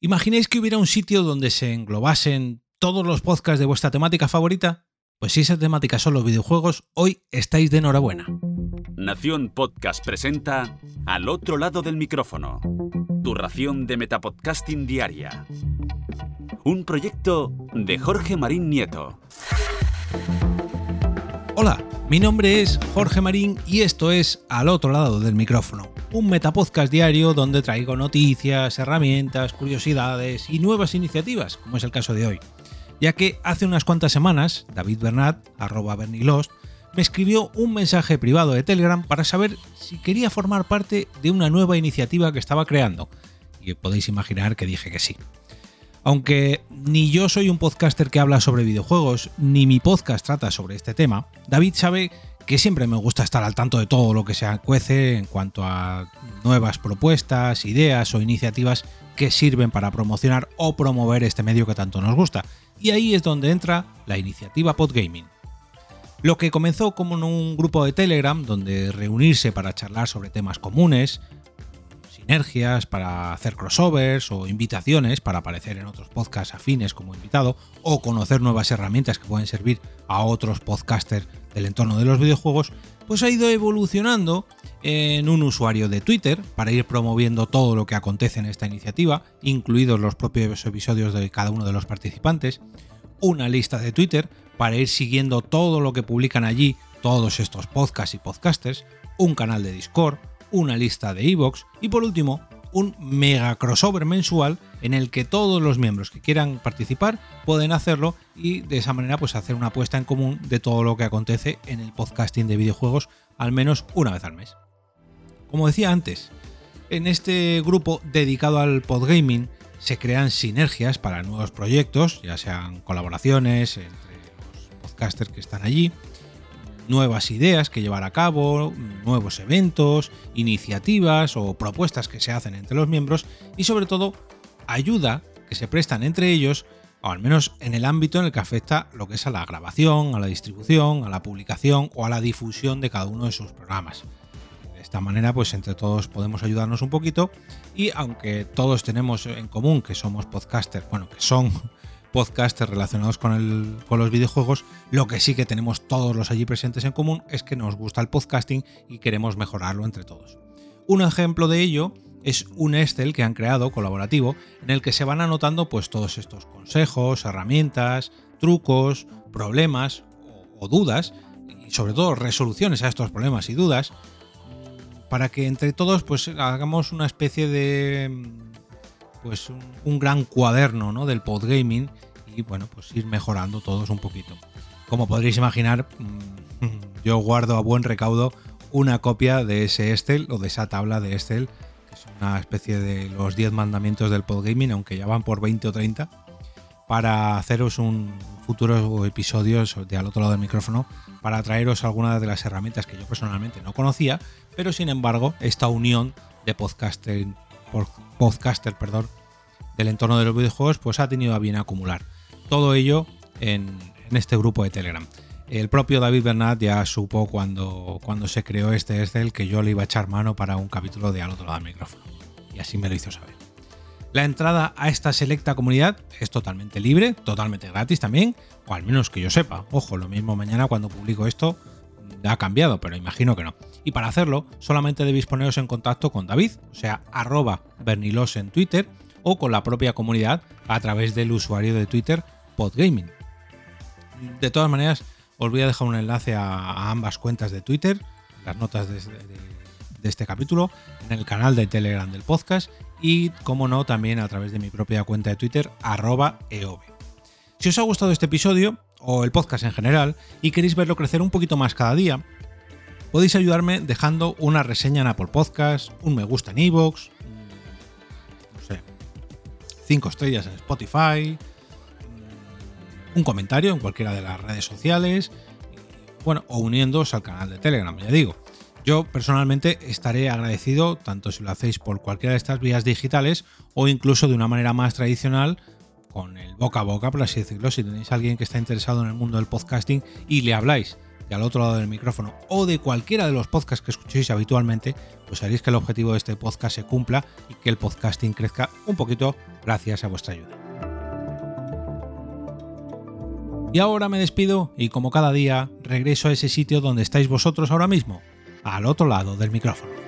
¿Imagináis que hubiera un sitio donde se englobasen todos los podcasts de vuestra temática favorita? Pues si esa temática son los videojuegos, hoy estáis de enhorabuena. Nación Podcast presenta Al otro lado del micrófono, tu ración de Metapodcasting Diaria. Un proyecto de Jorge Marín Nieto. Hola, mi nombre es Jorge Marín y esto es Al otro lado del micrófono, un metapodcast diario donde traigo noticias, herramientas, curiosidades y nuevas iniciativas, como es el caso de hoy. Ya que hace unas cuantas semanas, David Bernat, arroba Bernilost, me escribió un mensaje privado de Telegram para saber si quería formar parte de una nueva iniciativa que estaba creando. Y podéis imaginar que dije que sí. Aunque ni yo soy un podcaster que habla sobre videojuegos, ni mi podcast trata sobre este tema, David sabe que siempre me gusta estar al tanto de todo lo que se cuece en cuanto a nuevas propuestas, ideas o iniciativas que sirven para promocionar o promover este medio que tanto nos gusta. Y ahí es donde entra la iniciativa Podgaming. Lo que comenzó como un grupo de Telegram donde reunirse para charlar sobre temas comunes, sinergias para hacer crossovers o invitaciones para aparecer en otros podcasts afines como invitado o conocer nuevas herramientas que pueden servir a otros podcasters del entorno de los videojuegos, pues ha ido evolucionando en un usuario de Twitter para ir promoviendo todo lo que acontece en esta iniciativa, incluidos los propios episodios de cada uno de los participantes, una lista de Twitter para ir siguiendo todo lo que publican allí todos estos podcasts y podcasters, un canal de Discord, una lista de Evox y por último un mega crossover mensual en el que todos los miembros que quieran participar pueden hacerlo y de esa manera pues hacer una apuesta en común de todo lo que acontece en el podcasting de videojuegos al menos una vez al mes. Como decía antes, en este grupo dedicado al podgaming se crean sinergias para nuevos proyectos, ya sean colaboraciones entre los podcasters que están allí, nuevas ideas que llevar a cabo, nuevos eventos, iniciativas o propuestas que se hacen entre los miembros y sobre todo ayuda que se prestan entre ellos, o al menos en el ámbito en el que afecta lo que es a la grabación, a la distribución, a la publicación o a la difusión de cada uno de sus programas. De esta manera, pues entre todos podemos ayudarnos un poquito y aunque todos tenemos en común que somos podcasters, bueno, que son podcasters relacionados con, el, con los videojuegos, lo que sí que tenemos todos los allí presentes en común es que nos gusta el podcasting y queremos mejorarlo entre todos. Un ejemplo de ello es un Excel que han creado colaborativo en el que se van anotando pues todos estos consejos, herramientas, trucos, problemas o, o dudas y sobre todo resoluciones a estos problemas y dudas para que entre todos pues hagamos una especie de pues un, gran cuaderno ¿no? del podgaming y bueno, pues ir mejorando todos un poquito. Como podréis imaginar, mm, yo guardo a buen recaudo una copia de ese Excel o de esa tabla de Excel, que es una especie de los 10 mandamientos del podgaming, aunque ya van por 20 o 30, para haceros un futuro episodio de al otro lado del micrófono, para traeros algunas de las herramientas que yo personalmente no conocía, pero sin embargo, esta unión de podcaster, podcaster perdón, del entorno de los videojuegos, pues ha tenido a bien acumular. Todo ello en, este grupo de Telegram. El propio David Bernat ya supo cuando, cuando se creó este Excel que yo le iba a echar mano para un capítulo de al otro lado del micrófono. Y así me lo hizo saber. La entrada a esta selecta comunidad es totalmente libre, totalmente gratis también, o al menos que yo sepa. Ojo, lo mismo mañana cuando publico esto ha cambiado, pero imagino que no. Y para hacerlo, solamente debéis poneros en contacto con David, o sea, arroba Bernilos en Twitter, o con la propia comunidad a través del usuario de Twitter Podgaming. De todas maneras, os voy a dejar un enlace a, ambas cuentas de Twitter, las notas de, este capítulo, en el canal de Telegram del podcast y, como no, también a través de mi propia cuenta de Twitter, arroba eov. Si os ha gustado este episodio, o el podcast en general, y queréis verlo crecer un poquito más cada día, podéis ayudarme dejando una reseña en Apple Podcast, un me gusta en iVoox, 5 estrellas en Spotify, un comentario en cualquiera de las redes sociales, bueno, o uniéndoos al canal de Telegram, ya digo. Yo personalmente estaré agradecido tanto si lo hacéis por cualquiera de estas vías digitales o incluso de una manera más tradicional con el boca a boca, por así decirlo, si tenéis a alguien que está interesado en el mundo del podcasting y le habláis y al otro lado del micrófono o de cualquiera de los podcasts que escuchéis habitualmente, pues haréis que el objetivo de este podcast se cumpla y que el podcasting crezca un poquito gracias a vuestra ayuda. Y ahora me despido y como cada día regreso a ese sitio donde estáis vosotros ahora mismo, al otro lado del micrófono.